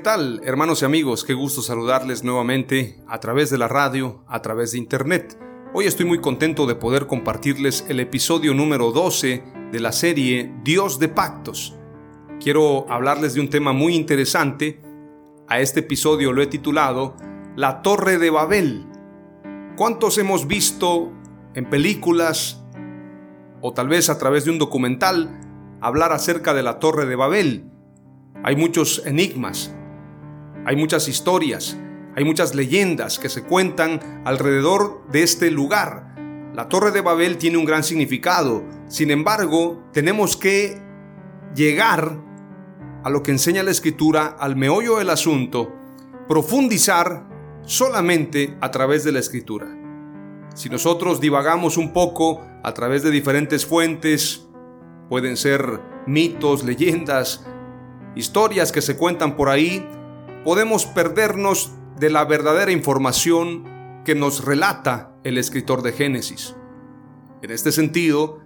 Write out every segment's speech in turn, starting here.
Tal, hermanos y amigos? Qué gusto saludarles nuevamente a través de la radio, a través de internet. Hoy estoy muy contento de poder compartirles el episodio número 12 de la serie Dios de Pactos. Quiero hablarles de un tema muy interesante. A este episodio lo he titulado La Torre de Babel. ¿Cuántos hemos visto en películas o tal vez a través de un documental hablar acerca de la Torre de Babel? Hay muchos enigmas, hay muchas historias, hay muchas leyendas que se cuentan alrededor de este lugar. La Torre de Babel tiene un gran significado, sin embargo, tenemos que llegar a lo que enseña la escritura, al meollo del asunto, profundizar solamente a través de la escritura. Si nosotros divagamos un poco a través de diferentes fuentes, pueden ser mitos, leyendas, historias que se cuentan por ahí, podemos perdernos de la verdadera información que nos relata el escritor de Génesis. En este sentido,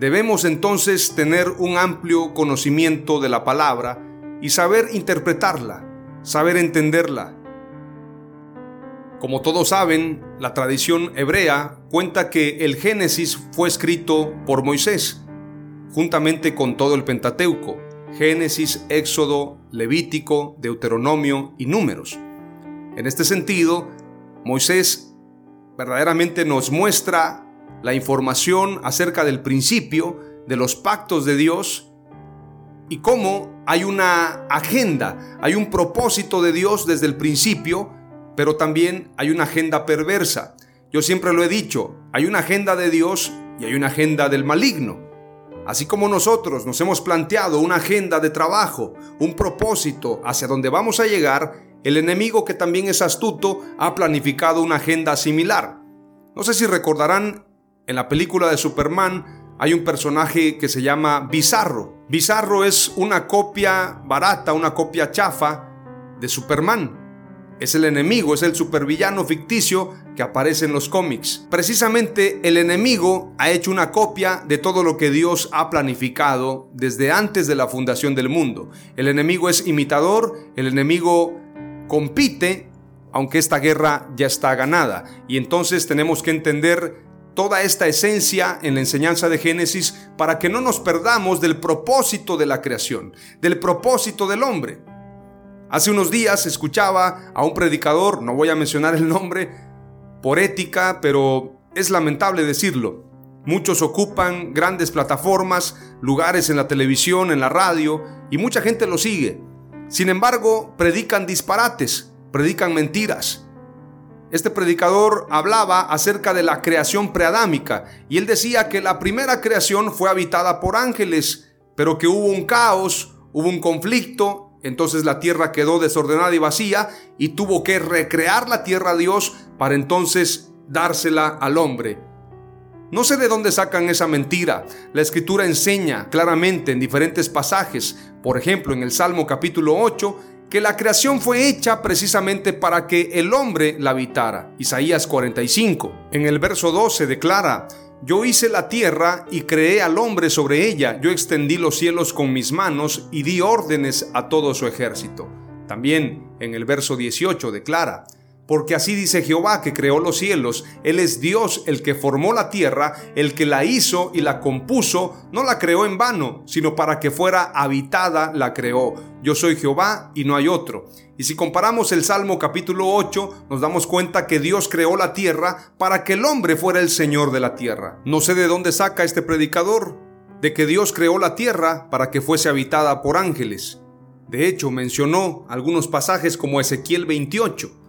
debemos entonces tener un amplio conocimiento de la palabra y saber interpretarla, saber entenderla. Como todos saben, la tradición hebrea cuenta que el Génesis fue escrito por Moisés, juntamente con todo el Pentateuco, Génesis, Éxodo, Levítico, Deuteronomio y Números. En este sentido, Moisés verdaderamente nos muestra la información acerca del principio, de los pactos de Dios y cómo hay una agenda, hay un propósito de Dios desde el principio, pero también hay una agenda perversa. Yo siempre lo he dicho, hay una agenda de Dios y hay una agenda del maligno. Así como nosotros nos hemos planteado una agenda de trabajo, un propósito hacia donde vamos a llegar, el enemigo que también es astuto ha planificado una agenda similar. No sé si recordarán, en la película de Superman hay un personaje que se llama Bizarro. Bizarro es una copia barata, una copia chafa de Superman. Es el enemigo, es el supervillano ficticio que aparece en los cómics. Precisamente el enemigo ha hecho una copia de todo lo que Dios ha planificado desde antes de la fundación del mundo. El enemigo es imitador, el enemigo compite, aunque esta guerra ya está ganada. Y entonces tenemos que entender toda esta esencia en la enseñanza de Génesis para que no nos perdamos del propósito de la creación, del propósito del hombre. Hace unos días escuchaba a un predicador, no voy a mencionar el nombre, por ética, pero es lamentable decirlo. Muchos ocupan grandes plataformas, lugares en la televisión, en la radio, y mucha gente lo sigue. Sin embargo, predican disparates, predican mentiras. Este predicador hablaba acerca de la creación preadámica y él decía que la primera creación fue habitada por ángeles, pero que hubo un caos, hubo un conflicto entonces la tierra quedó desordenada y vacía y tuvo que recrear la tierra a Dios para entonces dársela al hombre. No sé de dónde sacan esa mentira. La escritura enseña claramente en diferentes pasajes, por ejemplo en el Salmo capítulo 8, que la creación fue hecha precisamente para que el hombre la habitara. Isaías 45. En el verso 12 declara, yo hice la tierra y creé al hombre sobre ella. Yo extendí los cielos con mis manos y di órdenes a todo su ejército. También en el verso 18 declara, porque así dice Jehová que creó los cielos, Él es Dios el que formó la tierra, el que la hizo y la compuso, no la creó en vano, sino para que fuera habitada la creó. Yo soy Jehová y no hay otro. Y si comparamos el Salmo capítulo 8, nos damos cuenta que Dios creó la tierra para que el hombre fuera el Señor de la tierra. No sé de dónde saca este predicador, de que Dios creó la tierra para que fuese habitada por ángeles. De hecho, mencionó algunos pasajes como Ezequiel 28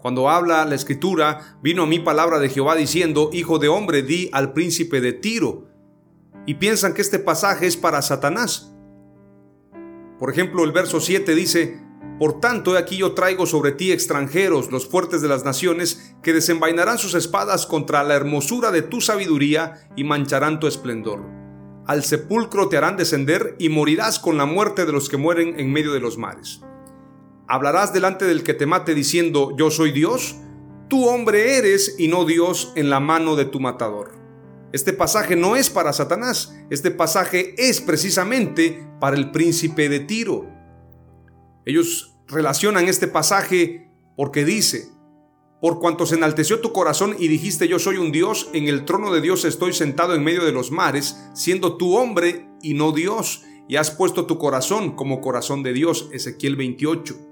cuando habla la escritura, vino a mí palabra de Jehová diciendo, Hijo de hombre, di al príncipe de Tiro. Y piensan que este pasaje es para Satanás. Por ejemplo, el verso 7 dice, Por tanto, he aquí yo traigo sobre ti extranjeros, los fuertes de las naciones, que desenvainarán sus espadas contra la hermosura de tu sabiduría y mancharán tu esplendor. Al sepulcro te harán descender y morirás con la muerte de los que mueren en medio de los mares. ¿Hablarás delante del que te mate diciendo, yo soy Dios? Tú hombre eres y no Dios en la mano de tu matador. Este pasaje no es para Satanás, este pasaje es precisamente para el príncipe de Tiro. Ellos relacionan este pasaje porque dice, por cuanto se enalteció tu corazón y dijiste yo soy un Dios, en el trono de Dios estoy sentado en medio de los mares, siendo tú hombre y no Dios, y has puesto tu corazón como corazón de Dios, Ezequiel 28.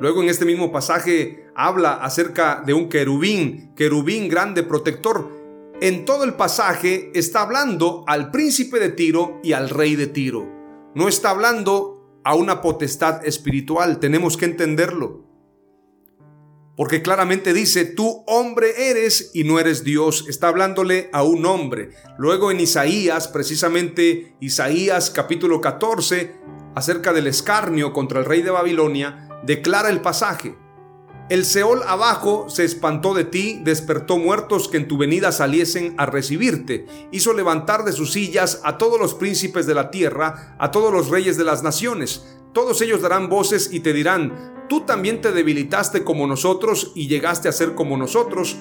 Luego en este mismo pasaje habla acerca de un querubín, querubín grande protector. En todo el pasaje está hablando al príncipe de Tiro y al rey de Tiro. No está hablando a una potestad espiritual, tenemos que entenderlo. Porque claramente dice, tú hombre eres y no eres Dios. Está hablándole a un hombre. Luego en Isaías, precisamente Isaías capítulo 14, acerca del escarnio contra el rey de Babilonia, declara el pasaje. El Seol abajo se espantó de ti, despertó muertos que en tu venida saliesen a recibirte, hizo levantar de sus sillas a todos los príncipes de la tierra, a todos los reyes de las naciones. Todos ellos darán voces y te dirán, tú también te debilitaste como nosotros y llegaste a ser como nosotros.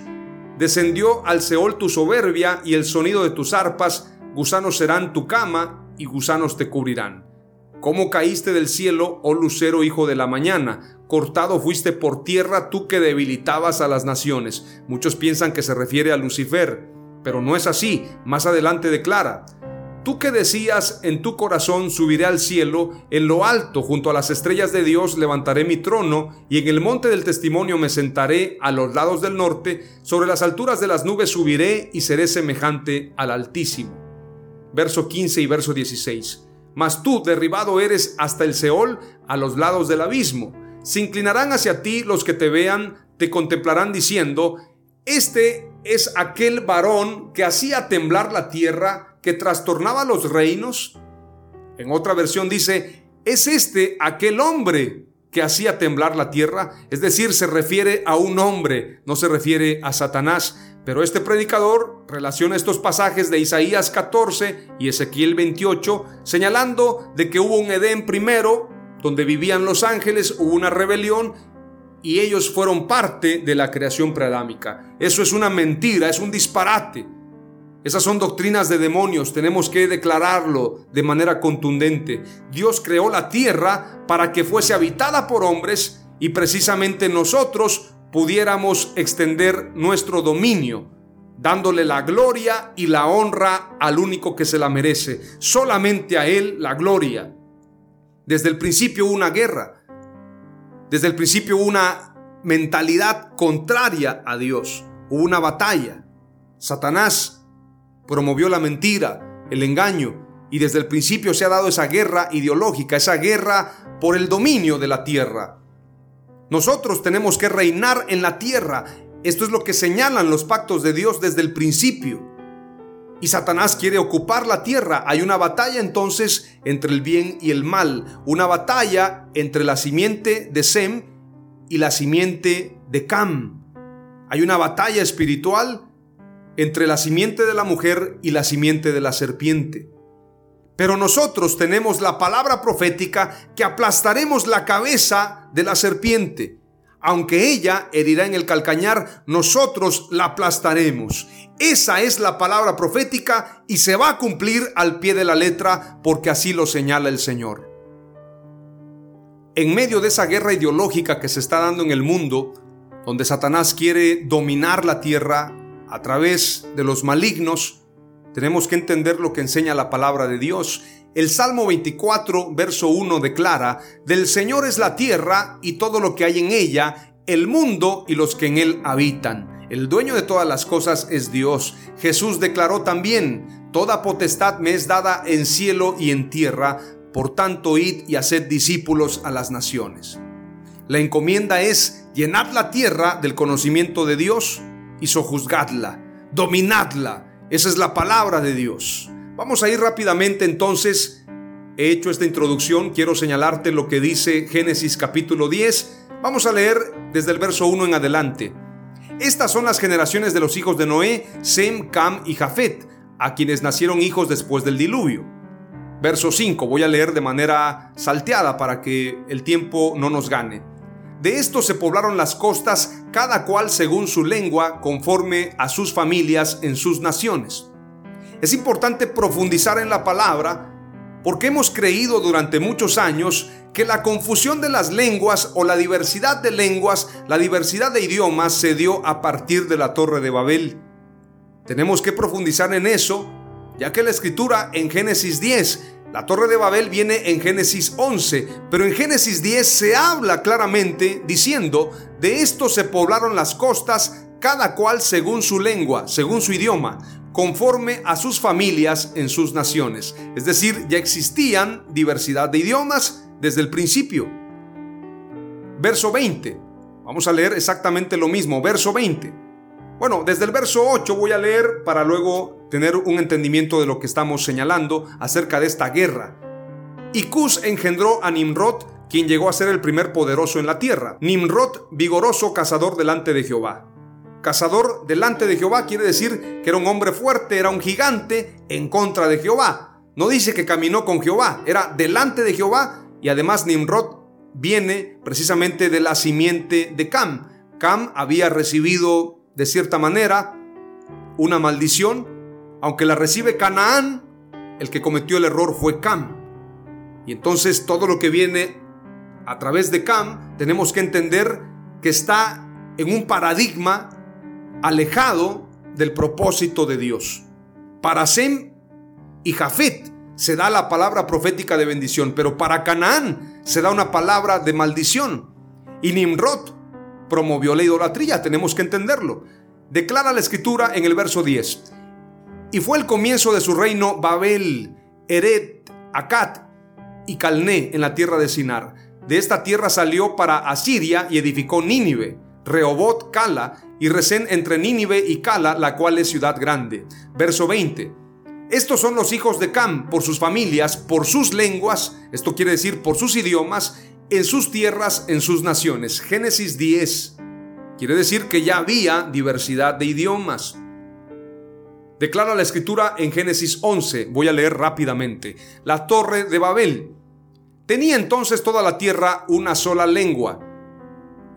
Descendió al Seol tu soberbia y el sonido de tus arpas, gusanos serán tu cama y gusanos te cubrirán. ¿Cómo caíste del cielo, oh lucero hijo de la mañana? Cortado fuiste por tierra tú que debilitabas a las naciones. Muchos piensan que se refiere a Lucifer, pero no es así. Más adelante declara, Tú que decías en tu corazón subiré al cielo, en lo alto junto a las estrellas de Dios levantaré mi trono, y en el monte del testimonio me sentaré a los lados del norte, sobre las alturas de las nubes subiré y seré semejante al Altísimo. Verso 15 y verso 16 mas tú derribado eres hasta el Seol, a los lados del abismo. Se inclinarán hacia ti los que te vean, te contemplarán diciendo, este es aquel varón que hacía temblar la tierra, que trastornaba los reinos. En otra versión dice, es este aquel hombre que hacía temblar la tierra, es decir, se refiere a un hombre, no se refiere a Satanás. Pero este predicador relaciona estos pasajes de Isaías 14 y Ezequiel 28, señalando de que hubo un Edén primero, donde vivían los ángeles, hubo una rebelión y ellos fueron parte de la creación preadámica. Eso es una mentira, es un disparate. Esas son doctrinas de demonios, tenemos que declararlo de manera contundente. Dios creó la tierra para que fuese habitada por hombres y precisamente nosotros pudiéramos extender nuestro dominio, dándole la gloria y la honra al único que se la merece, solamente a Él la gloria. Desde el principio hubo una guerra, desde el principio hubo una mentalidad contraria a Dios, hubo una batalla. Satanás promovió la mentira, el engaño, y desde el principio se ha dado esa guerra ideológica, esa guerra por el dominio de la tierra. Nosotros tenemos que reinar en la tierra. Esto es lo que señalan los pactos de Dios desde el principio. Y Satanás quiere ocupar la tierra. Hay una batalla entonces entre el bien y el mal. Una batalla entre la simiente de Sem y la simiente de Cam. Hay una batalla espiritual entre la simiente de la mujer y la simiente de la serpiente. Pero nosotros tenemos la palabra profética que aplastaremos la cabeza de la serpiente. Aunque ella herirá en el calcañar, nosotros la aplastaremos. Esa es la palabra profética y se va a cumplir al pie de la letra porque así lo señala el Señor. en medio de esa guerra ideológica que se está dando en el mundo, donde Satanás quiere dominar la tierra a través de los malignos, tenemos que entender lo que enseña la palabra de Dios. El Salmo 24, verso 1 declara, Del Señor es la tierra y todo lo que hay en ella, el mundo y los que en él habitan. El dueño de todas las cosas es Dios. Jesús declaró también, Toda potestad me es dada en cielo y en tierra, por tanto id y haced discípulos a las naciones. La encomienda es llenad la tierra del conocimiento de Dios y sojuzgadla, dominadla. Esa es la palabra de Dios. Vamos a ir rápidamente entonces. He hecho esta introducción, quiero señalarte lo que dice Génesis capítulo 10. Vamos a leer desde el verso 1 en adelante. Estas son las generaciones de los hijos de Noé, Sem, Cam y Jafet, a quienes nacieron hijos después del diluvio. Verso 5, voy a leer de manera salteada para que el tiempo no nos gane. De estos se poblaron las costas, cada cual según su lengua, conforme a sus familias en sus naciones. Es importante profundizar en la palabra porque hemos creído durante muchos años que la confusión de las lenguas o la diversidad de lenguas, la diversidad de idiomas se dio a partir de la Torre de Babel. Tenemos que profundizar en eso, ya que la escritura en Génesis 10 la torre de Babel viene en Génesis 11, pero en Génesis 10 se habla claramente diciendo, de esto se poblaron las costas, cada cual según su lengua, según su idioma, conforme a sus familias en sus naciones. Es decir, ya existían diversidad de idiomas desde el principio. Verso 20. Vamos a leer exactamente lo mismo. Verso 20. Bueno, desde el verso 8 voy a leer para luego tener un entendimiento de lo que estamos señalando acerca de esta guerra. Y Cus engendró a Nimrod, quien llegó a ser el primer poderoso en la tierra. Nimrod, vigoroso cazador delante de Jehová. Cazador delante de Jehová quiere decir que era un hombre fuerte, era un gigante en contra de Jehová. No dice que caminó con Jehová, era delante de Jehová y además Nimrod viene precisamente de la simiente de Cam. Cam había recibido de cierta manera, una maldición, aunque la recibe Canaán, el que cometió el error fue Cam. Y entonces todo lo que viene a través de Cam, tenemos que entender que está en un paradigma alejado del propósito de Dios. Para Sem y Jafet se da la palabra profética de bendición, pero para Canaán se da una palabra de maldición. Y Nimrod promovió la idolatría, tenemos que entenderlo. Declara la escritura en el verso 10. Y fue el comienzo de su reino Babel, Eret, Acat y Calné en la tierra de Sinar. De esta tierra salió para Asiria y edificó Nínive, Rehobot, Cala y Resén entre Nínive y Cala, la cual es ciudad grande. Verso 20. Estos son los hijos de Cam por sus familias, por sus lenguas, esto quiere decir por sus idiomas, en sus tierras, en sus naciones. Génesis 10 quiere decir que ya había diversidad de idiomas. Declara la escritura en Génesis 11, voy a leer rápidamente. La torre de Babel. Tenía entonces toda la tierra una sola lengua.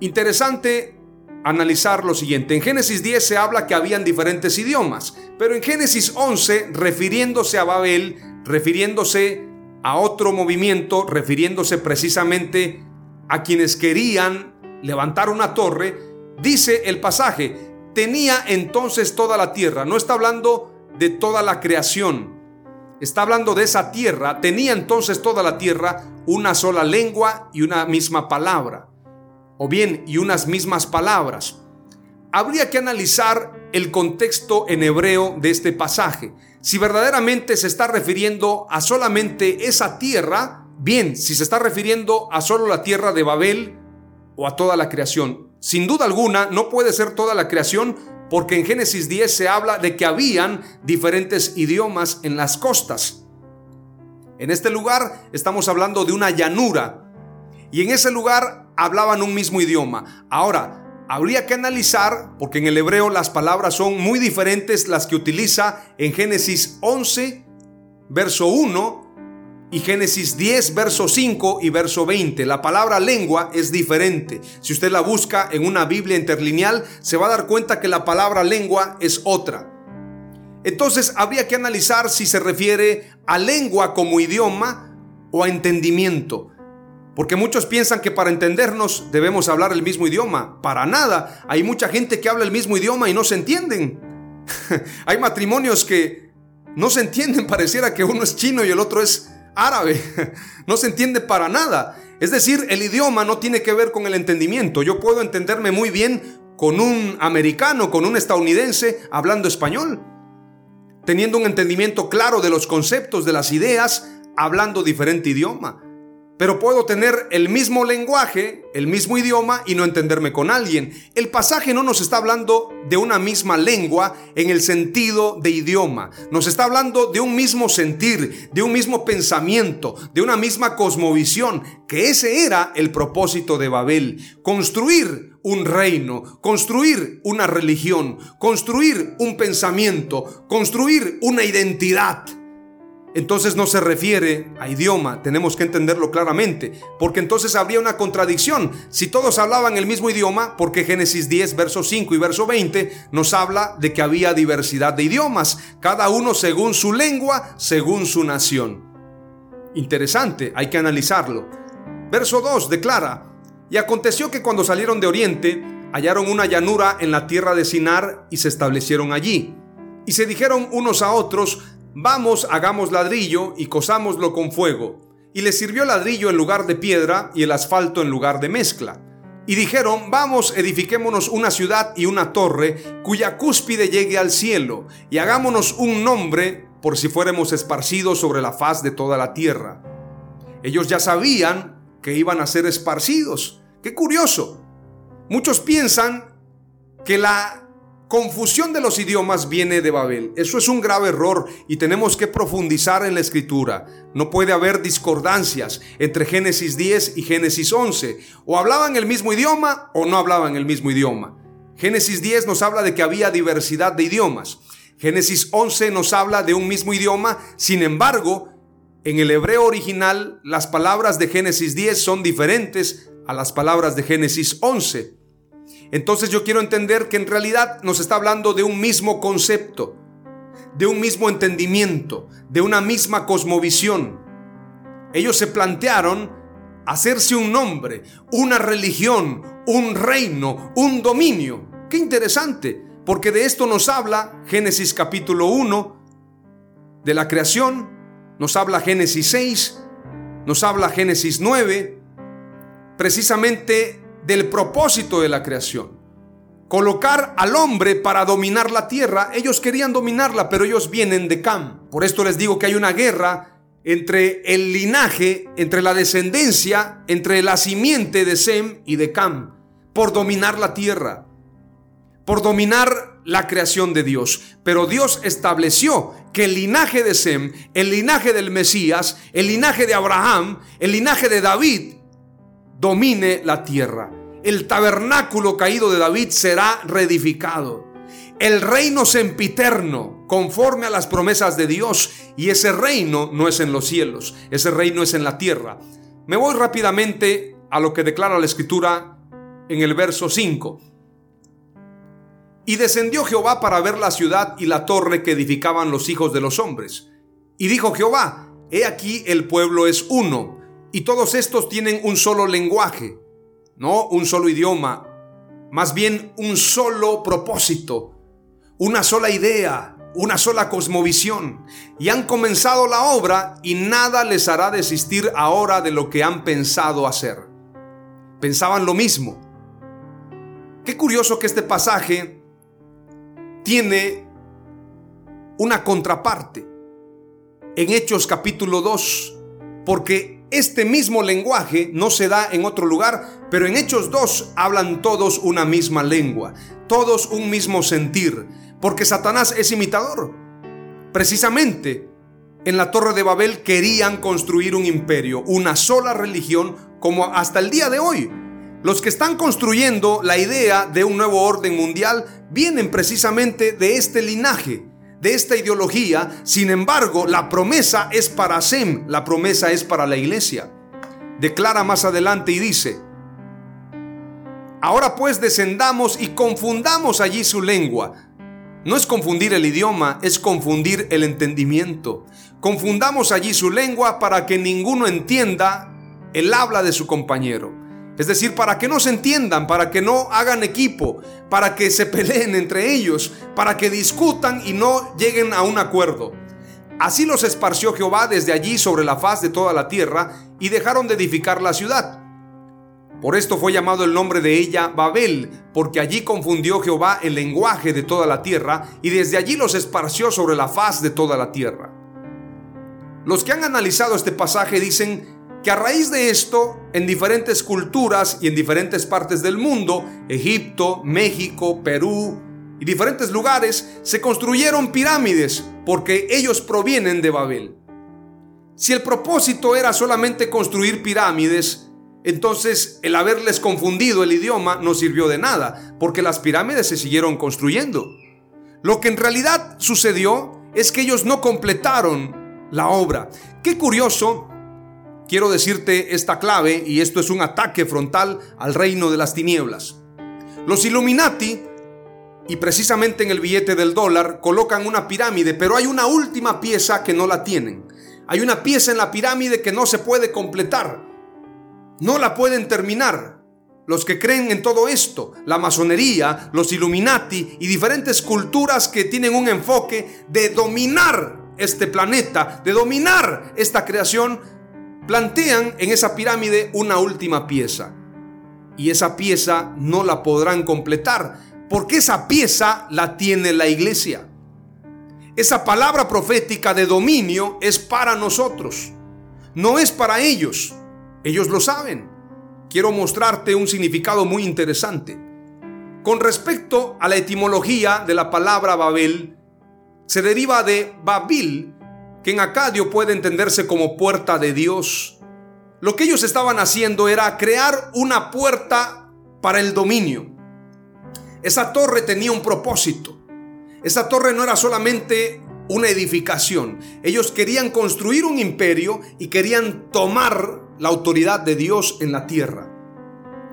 Interesante analizar lo siguiente. En Génesis 10 se habla que habían diferentes idiomas, pero en Génesis 11, refiriéndose a Babel, refiriéndose a otro movimiento refiriéndose precisamente a quienes querían levantar una torre, dice el pasaje, tenía entonces toda la tierra, no está hablando de toda la creación, está hablando de esa tierra, tenía entonces toda la tierra una sola lengua y una misma palabra, o bien y unas mismas palabras. Habría que analizar el contexto en hebreo de este pasaje si verdaderamente se está refiriendo a solamente esa tierra, bien, si se está refiriendo a solo la tierra de Babel o a toda la creación. Sin duda alguna, no puede ser toda la creación porque en Génesis 10 se habla de que habían diferentes idiomas en las costas. En este lugar estamos hablando de una llanura y en ese lugar hablaban un mismo idioma. Ahora, habría que analizar, porque en el hebreo las palabras son muy diferentes las que utiliza en Génesis 11, verso 1, y Génesis 10, verso 5 y verso 20. La palabra lengua es diferente. Si usted la busca en una Biblia interlineal, se va a dar cuenta que la palabra lengua es otra. Entonces habría que analizar si se refiere a lengua como idioma o a entendimiento. Porque muchos piensan que para entendernos debemos hablar el mismo idioma. Para nada. Hay mucha gente que habla el mismo idioma y no se entienden. Hay matrimonios que no se entienden. Pareciera que uno es chino y el otro es árabe. No se entiende para nada. Es decir, el idioma no tiene que ver con el entendimiento. Yo puedo entenderme muy bien con un americano, con un estadounidense hablando español, teniendo un entendimiento claro de los conceptos, de las ideas, hablando diferente idioma. Pero puedo tener el mismo lenguaje, el mismo idioma y no entenderme con alguien. El pasaje no nos está hablando de una misma lengua en el sentido de idioma. Nos está hablando de un mismo sentir, de un mismo pensamiento, de una misma cosmovisión, que ese era el propósito de Babel. Construir un reino, construir una religión, construir un pensamiento, construir una identidad entonces no se refiere a idioma, tenemos que entenderlo claramente, porque entonces habría una contradicción. Si todos hablaban el mismo idioma, porque Génesis 10, verso 5 y verso 20 nos habla de que había diversidad de idiomas, cada uno según su lengua, según su nación. Interesante, hay que analizarlo. Verso 2 declara, y aconteció que cuando salieron de Oriente, hallaron una llanura en la tierra de Sinar y se establecieron allí. Y se dijeron unos a otros, Vamos, hagamos ladrillo y cosámoslo con fuego. Y les sirvió ladrillo en lugar de piedra y el asfalto en lugar de mezcla. Y dijeron, vamos, edifiquémonos una ciudad y una torre cuya cúspide llegue al cielo, y hagámonos un nombre por si fuéramos esparcidos sobre la faz de toda la tierra. Ellos ya sabían que iban a ser esparcidos. Qué curioso. Muchos piensan que la confusión de los idiomas viene de Babel. Eso es un grave error y tenemos que profundizar en la escritura. No puede haber discordancias entre Génesis 10 y Génesis 11. O hablaban el mismo idioma o no hablaban el mismo idioma. Génesis 10 nos habla de que había diversidad de idiomas. Génesis 11 nos habla de un mismo idioma. Sin embargo, en el hebreo original, las palabras de Génesis 10 son diferentes a las palabras de Génesis 11. Entonces yo quiero entender que en realidad nos está hablando de un mismo concepto, de un mismo entendimiento, de una misma cosmovisión. Ellos se plantearon hacerse un nombre, una religión, un reino, un dominio. Qué interesante, porque de esto nos habla Génesis capítulo 1 de la creación, nos habla Génesis 6, nos habla Génesis 9, precisamente del propósito de la creación. Colocar al hombre para dominar la tierra. Ellos querían dominarla, pero ellos vienen de Cam. Por esto les digo que hay una guerra entre el linaje, entre la descendencia, entre la simiente de Sem y de Cam, por dominar la tierra, por dominar la creación de Dios. Pero Dios estableció que el linaje de Sem, el linaje del Mesías, el linaje de Abraham, el linaje de David, domine la tierra. El tabernáculo caído de David será reedificado. El reino sempiterno, conforme a las promesas de Dios. Y ese reino no es en los cielos, ese reino es en la tierra. Me voy rápidamente a lo que declara la escritura en el verso 5. Y descendió Jehová para ver la ciudad y la torre que edificaban los hijos de los hombres. Y dijo Jehová, he aquí el pueblo es uno y todos estos tienen un solo lenguaje, no un solo idioma, más bien un solo propósito, una sola idea, una sola cosmovisión. Y han comenzado la obra y nada les hará desistir ahora de lo que han pensado hacer. Pensaban lo mismo. Qué curioso que este pasaje tiene una contraparte en Hechos capítulo 2, porque este mismo lenguaje no se da en otro lugar, pero en Hechos 2 hablan todos una misma lengua, todos un mismo sentir, porque Satanás es imitador. Precisamente en la Torre de Babel querían construir un imperio, una sola religión, como hasta el día de hoy. Los que están construyendo la idea de un nuevo orden mundial vienen precisamente de este linaje de esta ideología. Sin embargo, la promesa es para Sem, la promesa es para la iglesia. Declara más adelante y dice, ahora pues descendamos y confundamos allí su lengua. No es confundir el idioma, es confundir el entendimiento. Confundamos allí su lengua para que ninguno entienda el habla de su compañero. Es decir, para que no se entiendan, para que no hagan equipo, para que se peleen entre ellos, para que discutan y no lleguen a un acuerdo. Así los esparció Jehová desde allí sobre la faz de toda la tierra y dejaron de edificar la ciudad. Por esto fue llamado el nombre de ella Babel, porque allí confundió Jehová el lenguaje de toda la tierra y desde allí los esparció sobre la faz de toda la tierra. Los que han analizado este pasaje dicen que a raíz de esto, en diferentes culturas y en diferentes partes del mundo, Egipto, México, Perú y diferentes lugares, se construyeron pirámides porque ellos provienen de Babel. Si el propósito era solamente construir pirámides, entonces el haberles confundido el idioma no sirvió de nada, porque las pirámides se siguieron construyendo. Lo que en realidad sucedió es que ellos no completaron la obra. Qué curioso quiero decirte esta clave y esto es un ataque frontal al reino de las tinieblas. Los Illuminati, y precisamente en el billete del dólar, colocan una pirámide, pero hay una última pieza que no la tienen. Hay una pieza en la pirámide que no se puede completar. No la pueden terminar. Los que creen en todo esto, la masonería, los Illuminati y diferentes culturas que tienen un enfoque de dominar este planeta, de dominar esta creación, plantean en esa pirámide una última pieza. Y esa pieza no la podrán completar, porque esa pieza la tiene la iglesia. Esa palabra profética de dominio es para nosotros, no es para ellos. Ellos lo saben. Quiero mostrarte un significado muy interesante. Con respecto a la etimología de la palabra Babel, se deriva de Babil, que en acadio puede entenderse como puerta de Dios. Lo que ellos estaban haciendo era crear una puerta para el dominio. Esa torre tenía un propósito. Esa torre no era solamente una edificación. Ellos querían construir un imperio y querían tomar la autoridad de Dios en la tierra.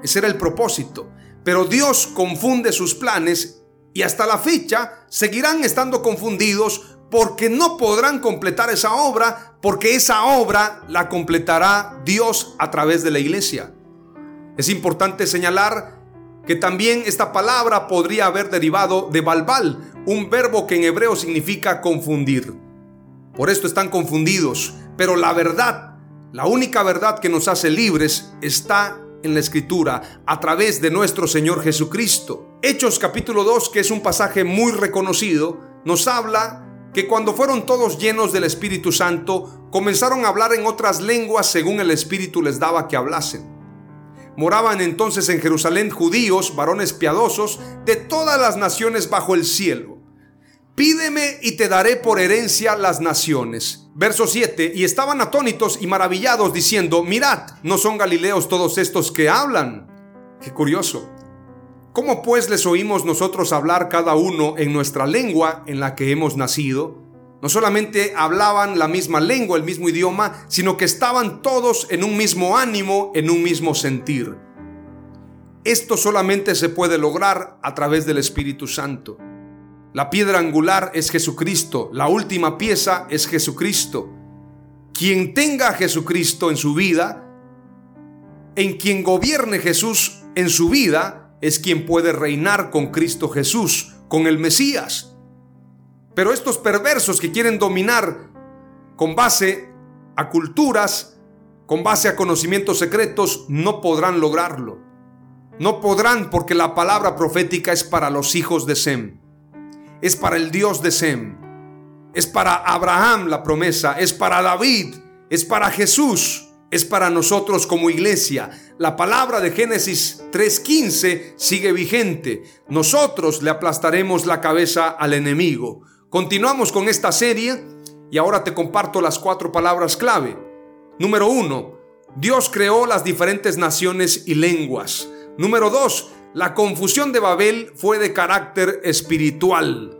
Ese era el propósito. Pero Dios confunde sus planes y hasta la fecha seguirán estando confundidos porque no podrán completar esa obra, porque esa obra la completará Dios a través de la iglesia. Es importante señalar que también esta palabra podría haber derivado de balbal, un verbo que en hebreo significa confundir. Por esto están confundidos, pero la verdad, la única verdad que nos hace libres está en la escritura a través de nuestro Señor Jesucristo. Hechos capítulo 2, que es un pasaje muy reconocido, nos habla que cuando fueron todos llenos del Espíritu Santo, comenzaron a hablar en otras lenguas según el Espíritu les daba que hablasen. Moraban entonces en Jerusalén judíos, varones piadosos, de todas las naciones bajo el cielo. Pídeme y te daré por herencia las naciones. Verso 7. Y estaban atónitos y maravillados diciendo, mirad, ¿no son galileos todos estos que hablan? Qué curioso. ¿Cómo pues les oímos nosotros hablar cada uno en nuestra lengua en la que hemos nacido? No solamente hablaban la misma lengua, el mismo idioma, sino que estaban todos en un mismo ánimo, en un mismo sentir. Esto solamente se puede lograr a través del Espíritu Santo. La piedra angular es Jesucristo, la última pieza es Jesucristo. Quien tenga a Jesucristo en su vida, en quien gobierne Jesús en su vida, es quien puede reinar con Cristo Jesús, con el Mesías. Pero estos perversos que quieren dominar con base a culturas, con base a conocimientos secretos, no podrán lograrlo. No podrán porque la palabra profética es para los hijos de Sem. Es para el Dios de Sem. Es para Abraham la promesa. Es para David. Es para Jesús es para nosotros como iglesia. La palabra de Génesis 3.15 sigue vigente. Nosotros le aplastaremos la cabeza al enemigo. Continuamos con esta serie y ahora te comparto las cuatro palabras clave. Número uno, Dios creó las diferentes naciones y lenguas. Número dos, la confusión de Babel fue de carácter espiritual.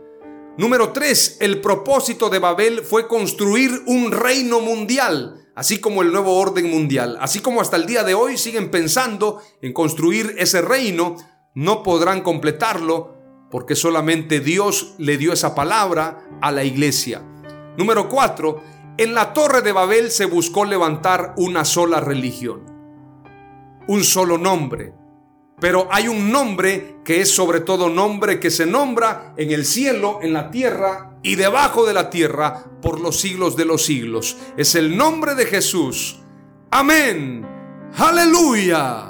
Número tres, el propósito de Babel fue construir un reino mundial así como el nuevo orden mundial, así como hasta el día de hoy siguen pensando en construir ese reino, no podrán completarlo porque solamente Dios le dio esa palabra a la iglesia. Número 4. En la torre de Babel se buscó levantar una sola religión. un solo nombre. Pero hay un nombre que es sobre todo nombre que se nombra en el cielo, en la tierra y debajo de la tierra por los siglos de los siglos. Es el nombre de Jesús. Amén. Aleluya.